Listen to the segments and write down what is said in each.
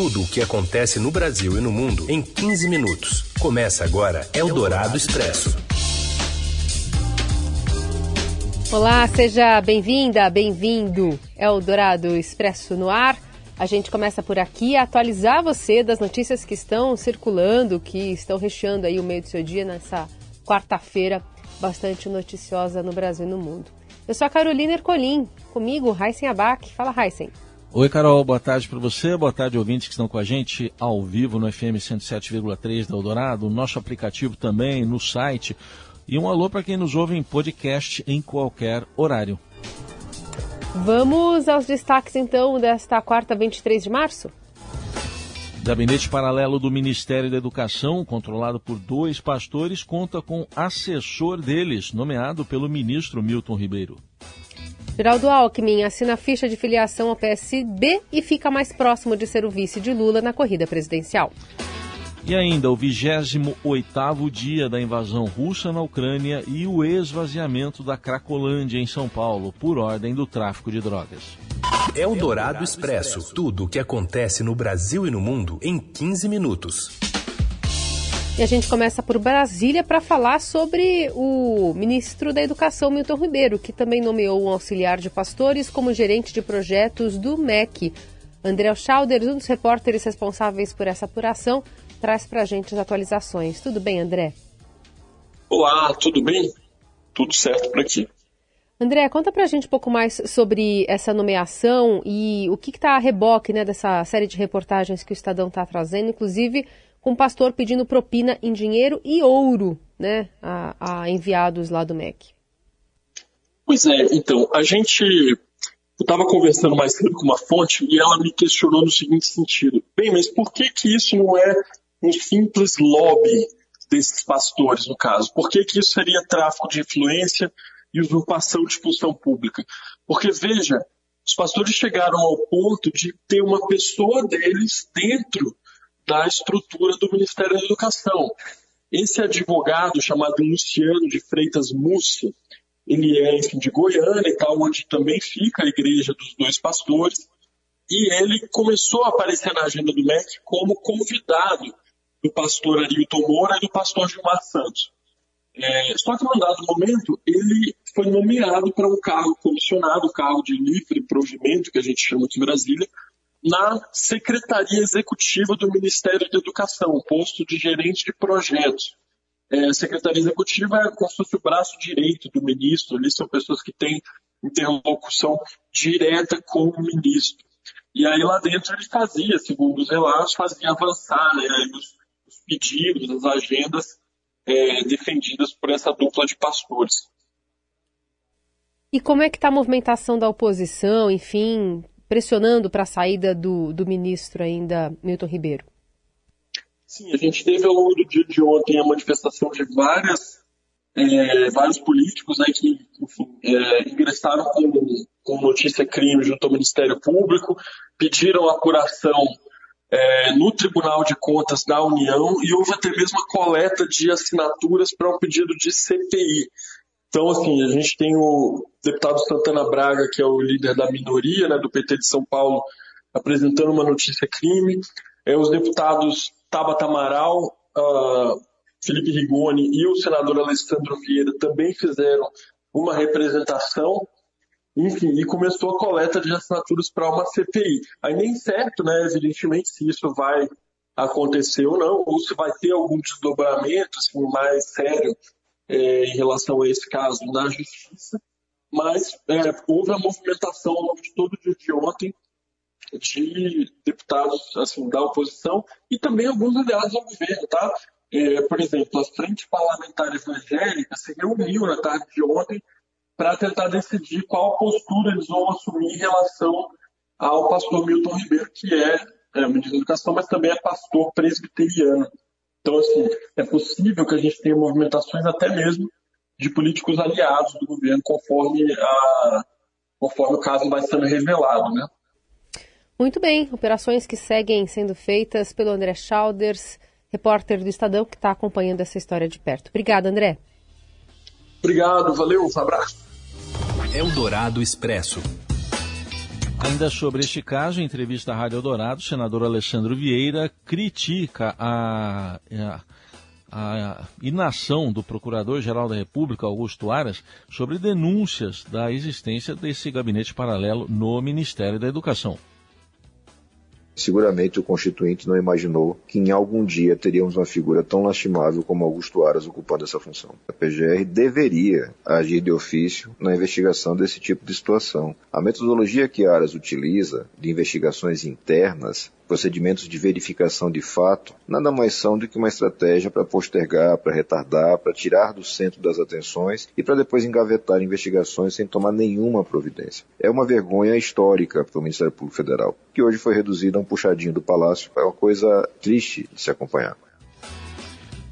Tudo o que acontece no Brasil e no mundo em 15 minutos. Começa agora Eldorado Expresso. Olá, seja bem-vinda, bem-vindo. Eldorado Expresso no ar. A gente começa por aqui a atualizar você das notícias que estão circulando, que estão recheando aí o meio do seu dia nessa quarta-feira bastante noticiosa no Brasil e no mundo. Eu sou a Carolina Ercolim, comigo, Heisen Abac. Fala, Heisen. Oi, Carol, boa tarde para você, boa tarde, ouvintes que estão com a gente ao vivo no FM 107,3 da Eldorado, nosso aplicativo também, no site. E um alô para quem nos ouve em podcast em qualquer horário. Vamos aos destaques então desta quarta, 23 de março? Gabinete paralelo do Ministério da Educação, controlado por dois pastores, conta com assessor deles, nomeado pelo ministro Milton Ribeiro. Geraldo Alckmin assina a ficha de filiação ao PSB e fica mais próximo de ser o vice de Lula na corrida presidencial. E ainda o 28º dia da invasão russa na Ucrânia e o esvaziamento da Cracolândia em São Paulo por ordem do tráfico de drogas. É o Dourado Expresso, tudo o que acontece no Brasil e no mundo em 15 minutos. E a gente começa por Brasília para falar sobre o ministro da Educação, Milton Ribeiro, que também nomeou um auxiliar de pastores como gerente de projetos do MEC. André Schauder, um dos repórteres responsáveis por essa apuração, traz para a gente as atualizações. Tudo bem, André? Olá, tudo bem? Tudo certo por aqui. André, conta para a gente um pouco mais sobre essa nomeação e o que está a reboque né, dessa série de reportagens que o Estadão está trazendo, inclusive com o pastor pedindo propina em dinheiro e ouro né, a, a enviados lá do MEC. Pois é, então, a gente. Eu estava conversando mais cedo com uma fonte e ela me questionou no seguinte sentido: bem, mas por que, que isso não é um simples lobby desses pastores, no caso? Por que, que isso seria tráfico de influência e usurpação de função pública? Porque, veja, os pastores chegaram ao ponto de ter uma pessoa deles dentro da estrutura do Ministério da Educação. Esse advogado chamado Luciano de Freitas Múcia, ele é enfim, de Goiânia e tal, onde também fica a igreja dos dois pastores, e ele começou a aparecer na agenda do MEC como convidado do pastor Arilton Moura e do pastor Gilmar Santos. É, só que, num dado momento, ele foi nomeado para um cargo comissionado, o cargo de livre provimento, que a gente chama aqui em Brasília, na Secretaria Executiva do Ministério da Educação, posto de gerente de projetos. É, Secretaria Executiva é como se fosse o braço direito do ministro, ali são pessoas que têm interlocução direta com o ministro. E aí lá dentro ele fazia, segundo os relatos, fazia avançar né, os, os pedidos, as agendas é, defendidas por essa dupla de pastores. E como é que está a movimentação da oposição, enfim, pressionando para a saída do, do ministro ainda, Milton Ribeiro? Sim, a gente teve ao longo do dia de ontem a manifestação de várias, é, vários políticos né, que enfim, é, ingressaram com, com notícia crime junto ao Ministério Público, pediram apuração é, no Tribunal de Contas da União e houve até mesmo a coleta de assinaturas para um pedido de CPI. Então, assim, a gente tem o deputado Santana Braga, que é o líder da minoria né, do PT de São Paulo, apresentando uma notícia crime. É, os deputados Tabata Amaral, uh, Felipe Rigoni e o senador Alessandro Vieira também fizeram uma representação. Enfim, e começou a coleta de assinaturas para uma CPI. Aí nem certo, né, evidentemente, se isso vai acontecer ou não, ou se vai ter algum desdobramento assim, mais sério é, em relação a esse caso na justiça, mas é, houve a movimentação ao longo de todo o dia de ontem de deputados assim, da oposição e também alguns aliados ao governo, tá? É, por exemplo, a Frente Parlamentar Evangélica se reuniu na tarde de ontem para tentar decidir qual postura eles vão assumir em relação ao pastor Milton Ribeiro, que é, é ministro da Educação, mas também é pastor presbiteriano. Então, assim, é possível que a gente tenha movimentações até mesmo de políticos aliados do governo, conforme, a, conforme o caso vai sendo revelado, né? Muito bem, operações que seguem sendo feitas pelo André Schauders, repórter do Estadão, que está acompanhando essa história de perto. Obrigada, André. Obrigado, valeu, um abraço. Eldorado Expresso. Ainda sobre este caso, em entrevista à Rádio Eldorado, o senador Alessandro Vieira critica a, a, a inação do Procurador-Geral da República, Augusto Aras, sobre denúncias da existência desse gabinete paralelo no Ministério da Educação. Seguramente o Constituinte não imaginou que em algum dia teríamos uma figura tão lastimável como Augusto Aras ocupando essa função. A PGR deveria agir de ofício na investigação desse tipo de situação. A metodologia que Aras utiliza de investigações internas procedimentos de verificação de fato nada mais são do que uma estratégia para postergar, para retardar, para tirar do centro das atenções e para depois engavetar investigações sem tomar nenhuma providência. É uma vergonha histórica para o Ministério Público Federal, que hoje foi reduzido a um puxadinho do Palácio. É uma coisa triste de se acompanhar.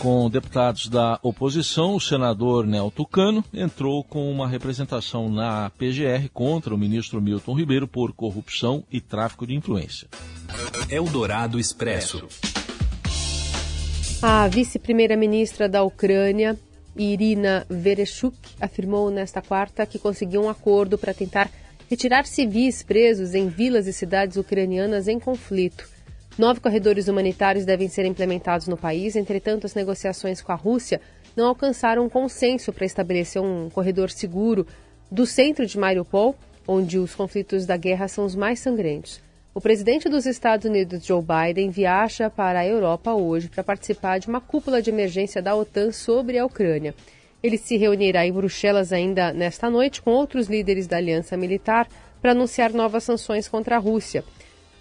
Com deputados da oposição, o senador Nel Tucano entrou com uma representação na PGR contra o ministro Milton Ribeiro por corrupção e tráfico de influência. Eldorado Expresso. A vice-primeira-ministra da Ucrânia, Irina Vereshchuk, afirmou nesta quarta que conseguiu um acordo para tentar retirar civis presos em vilas e cidades ucranianas em conflito. Nove corredores humanitários devem ser implementados no país, entretanto, as negociações com a Rússia não alcançaram um consenso para estabelecer um corredor seguro do centro de Mariupol, onde os conflitos da guerra são os mais sangrentos. O presidente dos Estados Unidos, Joe Biden, viaja para a Europa hoje para participar de uma cúpula de emergência da OTAN sobre a Ucrânia. Ele se reunirá em Bruxelas ainda nesta noite com outros líderes da aliança militar para anunciar novas sanções contra a Rússia.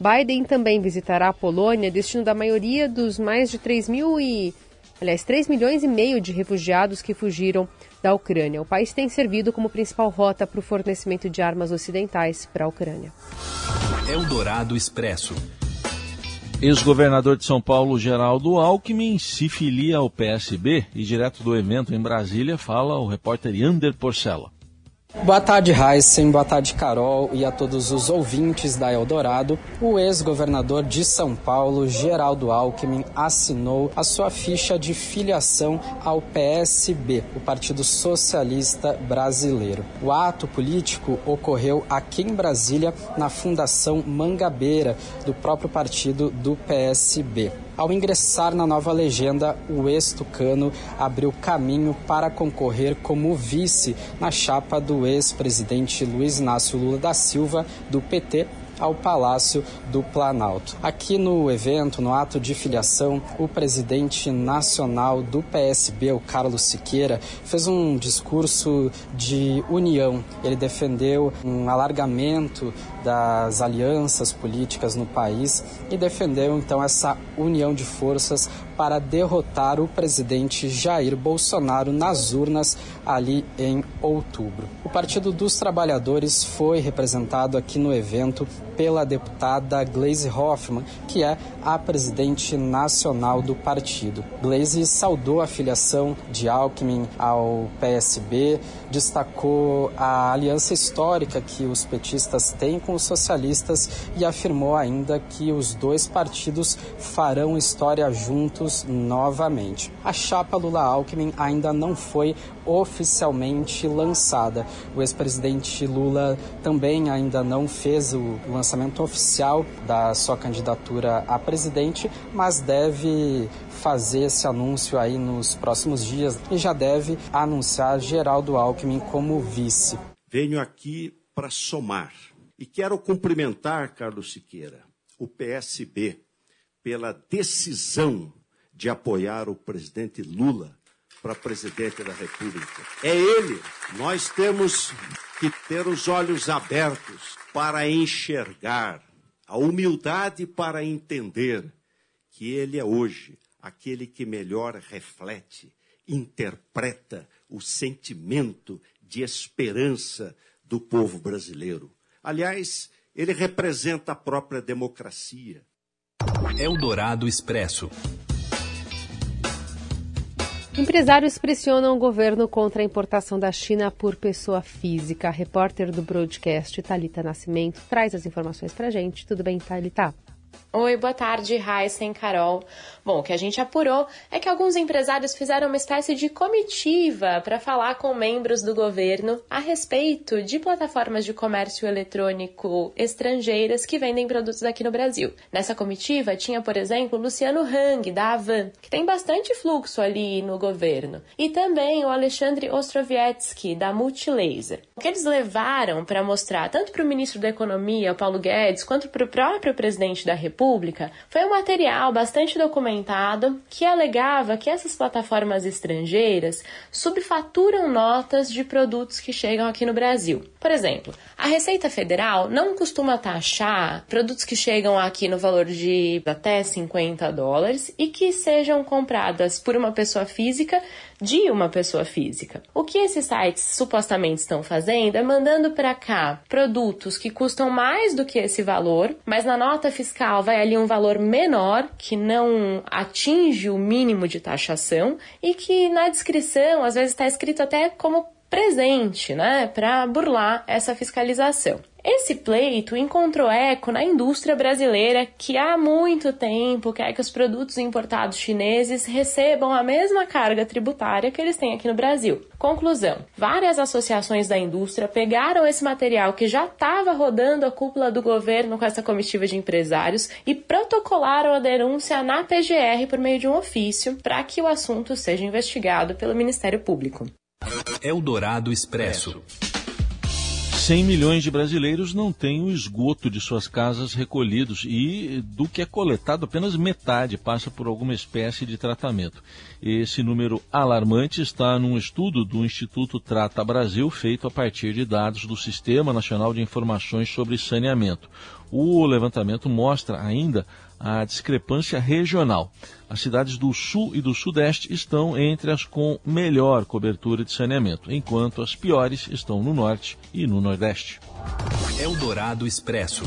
Biden também visitará a Polônia, destino da maioria dos mais de 3 mil e, aliás, 3 milhões e meio de refugiados que fugiram da Ucrânia. O país tem servido como principal rota para o fornecimento de armas ocidentais para a Ucrânia. Eldorado Expresso. Ex-governador de São Paulo, Geraldo Alckmin, se filia ao PSB e direto do evento em Brasília fala o repórter Yander Porcela. Boa tarde, Heisen. Boa tarde, Carol, e a todos os ouvintes da Eldorado. O ex-governador de São Paulo, Geraldo Alckmin, assinou a sua ficha de filiação ao PSB, o Partido Socialista Brasileiro. O ato político ocorreu aqui em Brasília, na Fundação Mangabeira, do próprio partido do PSB. Ao ingressar na nova legenda, o ex-tucano abriu caminho para concorrer como vice na chapa do ex-presidente Luiz Inácio Lula da Silva, do PT, ao Palácio do Planalto. Aqui no evento, no ato de filiação, o presidente nacional do PSB, o Carlos Siqueira, fez um discurso de união. Ele defendeu um alargamento das alianças políticas no país e defendeu então essa união de forças para derrotar o presidente Jair Bolsonaro nas urnas ali em outubro. O Partido dos Trabalhadores foi representado aqui no evento pela deputada Gleisi Hoffmann, que é a presidente nacional do partido. Gleisi saudou a filiação de Alckmin ao PSB, destacou a aliança histórica que os petistas têm com os socialistas e afirmou ainda que os dois partidos farão história juntos novamente. A chapa Lula-Alckmin ainda não foi oficialmente lançada. O ex-presidente Lula também ainda não fez o lançamento oficial da sua candidatura a presidente, mas deve fazer esse anúncio aí nos próximos dias e já deve anunciar Geraldo Alckmin como vice. Venho aqui para somar e quero cumprimentar Carlos Siqueira, o PSB, pela decisão de apoiar o presidente Lula para presidente da República. É ele. Nós temos que ter os olhos abertos para enxergar, a humildade para entender que ele é hoje aquele que melhor reflete, interpreta o sentimento de esperança do povo brasileiro. Aliás, ele representa a própria democracia. Eldorado Expresso. Empresários pressionam o governo contra a importação da China por pessoa física. A repórter do broadcast, Talita Nascimento, traz as informações para gente. Tudo bem, Talita? Oi, boa tarde, e Carol. Bom, o que a gente apurou é que alguns empresários fizeram uma espécie de comitiva para falar com membros do governo a respeito de plataformas de comércio eletrônico estrangeiras que vendem produtos aqui no Brasil. Nessa comitiva tinha, por exemplo, Luciano Hang, da Avan, que tem bastante fluxo ali no governo, e também o Alexandre Ostrovietsky, da Multilaser. O que eles levaram para mostrar tanto para o ministro da Economia, Paulo Guedes, quanto para o próprio presidente da República foi um material bastante documentado que alegava que essas plataformas estrangeiras subfaturam notas de produtos que chegam aqui no Brasil. Por exemplo, a Receita Federal não costuma taxar produtos que chegam aqui no valor de até 50 dólares e que sejam compradas por uma pessoa física de uma pessoa física. O que esses sites supostamente estão fazendo é mandando para cá produtos que custam mais do que esse valor, mas na nota fiscal vai ali um valor menor que não atinge o mínimo de taxação e que na descrição às vezes está escrito até como presente, né, para burlar essa fiscalização. Esse pleito encontrou eco na indústria brasileira que há muito tempo quer que os produtos importados chineses recebam a mesma carga tributária que eles têm aqui no Brasil. Conclusão: várias associações da indústria pegaram esse material que já estava rodando a cúpula do governo com essa comitiva de empresários e protocolaram a denúncia na PGR por meio de um ofício para que o assunto seja investigado pelo Ministério Público. Eldorado Expresso. 100 milhões de brasileiros não têm o esgoto de suas casas recolhidos e do que é coletado apenas metade passa por alguma espécie de tratamento. Esse número alarmante está num estudo do Instituto Trata Brasil feito a partir de dados do Sistema Nacional de Informações sobre Saneamento. O levantamento mostra ainda a discrepância regional. As cidades do sul e do sudeste estão entre as com melhor cobertura de saneamento, enquanto as piores estão no norte e no nordeste. Eldorado Expresso.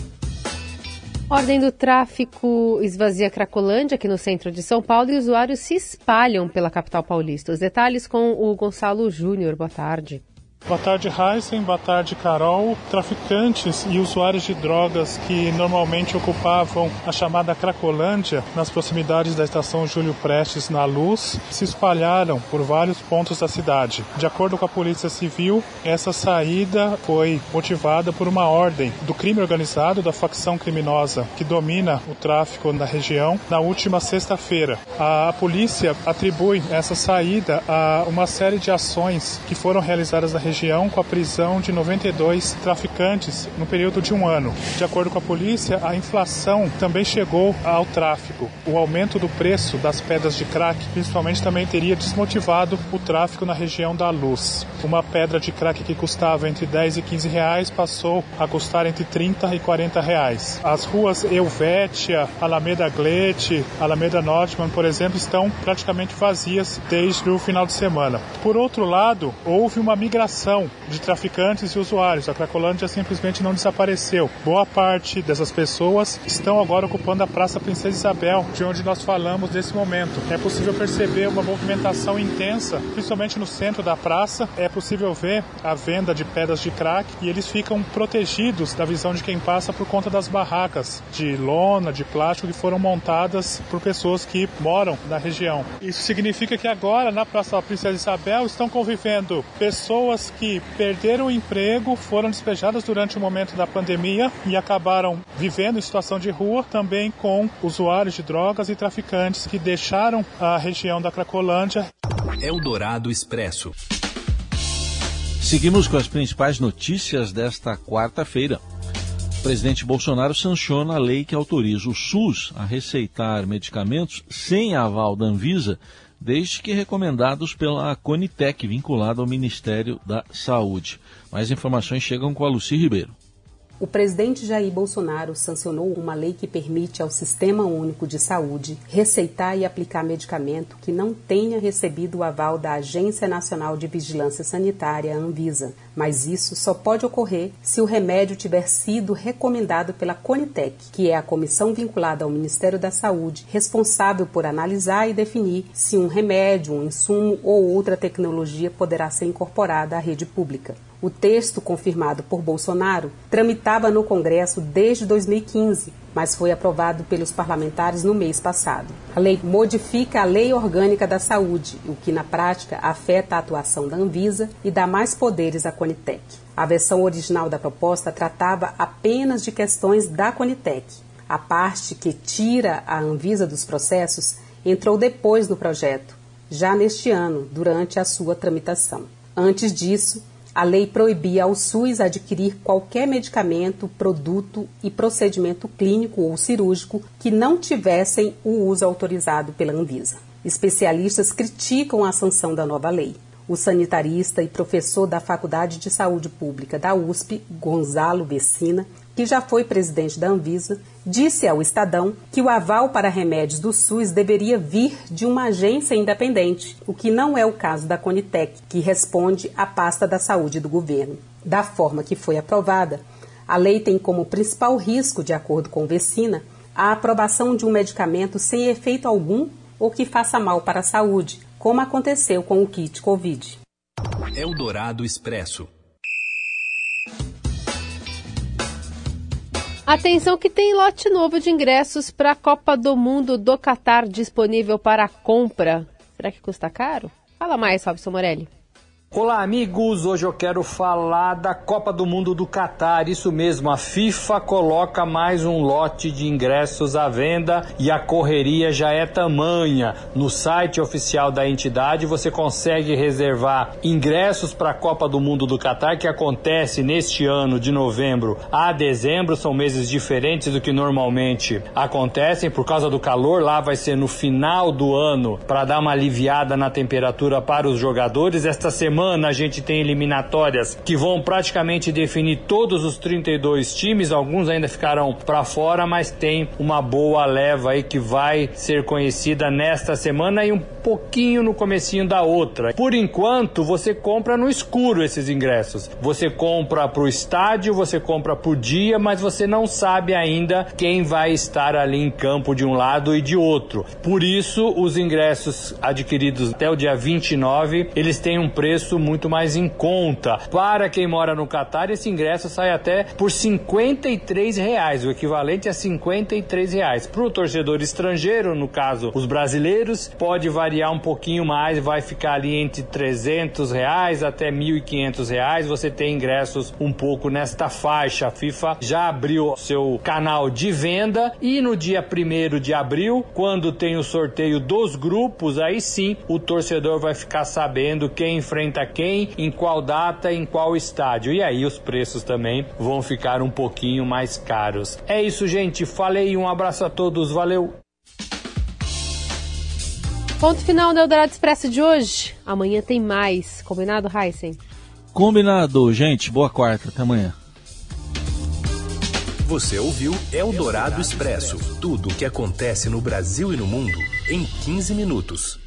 Ordem do tráfico esvazia Cracolândia, aqui no centro de São Paulo, e usuários se espalham pela capital paulista. Os detalhes com o Gonçalo Júnior. Boa tarde. Boa tarde, Heisen. Boa tarde, Carol. Traficantes e usuários de drogas que normalmente ocupavam a chamada Cracolândia, nas proximidades da estação Júlio Prestes, na Luz, se espalharam por vários pontos da cidade. De acordo com a Polícia Civil, essa saída foi motivada por uma ordem do crime organizado da facção criminosa que domina o tráfico na região na última sexta-feira. A polícia atribui essa saída a uma série de ações que foram realizadas na região região com a prisão de 92 traficantes no período de um ano. De acordo com a polícia, a inflação também chegou ao tráfico. O aumento do preço das pedras de crack, principalmente, também teria desmotivado o tráfico na região da Luz. Uma pedra de crack que custava entre 10 e 15 reais passou a custar entre 30 e 40 reais. As ruas Helvétia, Alameda Glete, Alameda Nordman, por exemplo, estão praticamente vazias desde o final de semana. Por outro lado, houve uma migração de traficantes e usuários. A Cracolândia simplesmente não desapareceu. Boa parte dessas pessoas estão agora ocupando a Praça Princesa Isabel, de onde nós falamos nesse momento. É possível perceber uma movimentação intensa, principalmente no centro da praça. É possível ver a venda de pedras de crack e eles ficam protegidos da visão de quem passa por conta das barracas de lona, de plástico que foram montadas por pessoas que moram na região. Isso significa que agora na Praça Princesa Isabel estão convivendo pessoas que perderam o emprego, foram despejadas durante o momento da pandemia e acabaram vivendo em situação de rua, também com usuários de drogas e traficantes que deixaram a região da Cracolândia. Eldorado Expresso. Seguimos com as principais notícias desta quarta-feira. O presidente Bolsonaro sanciona a lei que autoriza o SUS a receitar medicamentos sem aval da Anvisa desde que recomendados pela Conitec, vinculada ao Ministério da Saúde. Mais informações chegam com a Luci Ribeiro. O presidente Jair Bolsonaro sancionou uma lei que permite ao Sistema Único de Saúde receitar e aplicar medicamento que não tenha recebido o aval da Agência Nacional de Vigilância Sanitária, Anvisa. Mas isso só pode ocorrer se o remédio tiver sido recomendado pela Conitec, que é a comissão vinculada ao Ministério da Saúde, responsável por analisar e definir se um remédio, um insumo ou outra tecnologia poderá ser incorporada à rede pública. O texto, confirmado por Bolsonaro, tramitava no Congresso desde 2015, mas foi aprovado pelos parlamentares no mês passado. A lei modifica a Lei Orgânica da Saúde, o que na prática afeta a atuação da Anvisa e dá mais poderes à Conitec. A versão original da proposta tratava apenas de questões da Conitec. A parte que tira a Anvisa dos processos entrou depois do projeto, já neste ano, durante a sua tramitação. Antes disso, a lei proibia ao SUS adquirir qualquer medicamento, produto e procedimento clínico ou cirúrgico que não tivessem o uso autorizado pela Anvisa. Especialistas criticam a sanção da nova lei. O sanitarista e professor da Faculdade de Saúde Pública da USP, Gonzalo Vecina, que já foi presidente da Anvisa, disse ao Estadão que o aval para remédios do SUS deveria vir de uma agência independente, o que não é o caso da Conitec, que responde à pasta da saúde do governo. Da forma que foi aprovada, a lei tem como principal risco, de acordo com Vecina, a aprovação de um medicamento sem efeito algum ou que faça mal para a saúde, como aconteceu com o kit Covid. Eldorado Expresso. Atenção que tem lote novo de ingressos para a Copa do Mundo do Catar disponível para compra. Será que custa caro? Fala mais, Robson Morelli. Olá, amigos! Hoje eu quero falar da Copa do Mundo do Catar. Isso mesmo, a FIFA coloca mais um lote de ingressos à venda e a correria já é tamanha. No site oficial da entidade você consegue reservar ingressos para a Copa do Mundo do Catar, que acontece neste ano de novembro a dezembro. São meses diferentes do que normalmente acontecem por causa do calor. Lá vai ser no final do ano para dar uma aliviada na temperatura para os jogadores. Esta semana semana a gente tem eliminatórias que vão praticamente definir todos os 32 times, alguns ainda ficarão para fora, mas tem uma boa leva aí que vai ser conhecida nesta semana e um pouquinho no comecinho da outra. Por enquanto, você compra no escuro esses ingressos. Você compra para o estádio, você compra por dia, mas você não sabe ainda quem vai estar ali em campo de um lado e de outro. Por isso, os ingressos adquiridos até o dia 29, eles têm um preço muito mais em conta. Para quem mora no Catar, esse ingresso sai até por 53 reais, o equivalente a 53 reais. Para o torcedor estrangeiro, no caso os brasileiros, pode variar um pouquinho mais, vai ficar ali entre 300 reais até 1.500 reais. Você tem ingressos um pouco nesta faixa. A FIFA já abriu seu canal de venda e no dia 1 de abril, quando tem o sorteio dos grupos, aí sim o torcedor vai ficar sabendo quem enfrenta quem, em qual data, em qual estádio. E aí os preços também vão ficar um pouquinho mais caros. É isso, gente. Falei, um abraço a todos, valeu! Ponto final do Eldorado Expresso de hoje. Amanhã tem mais. Combinado, Heisen? Combinado, gente. Boa quarta. Até amanhã. Você ouviu Eldorado Expresso tudo o que acontece no Brasil e no mundo em 15 minutos.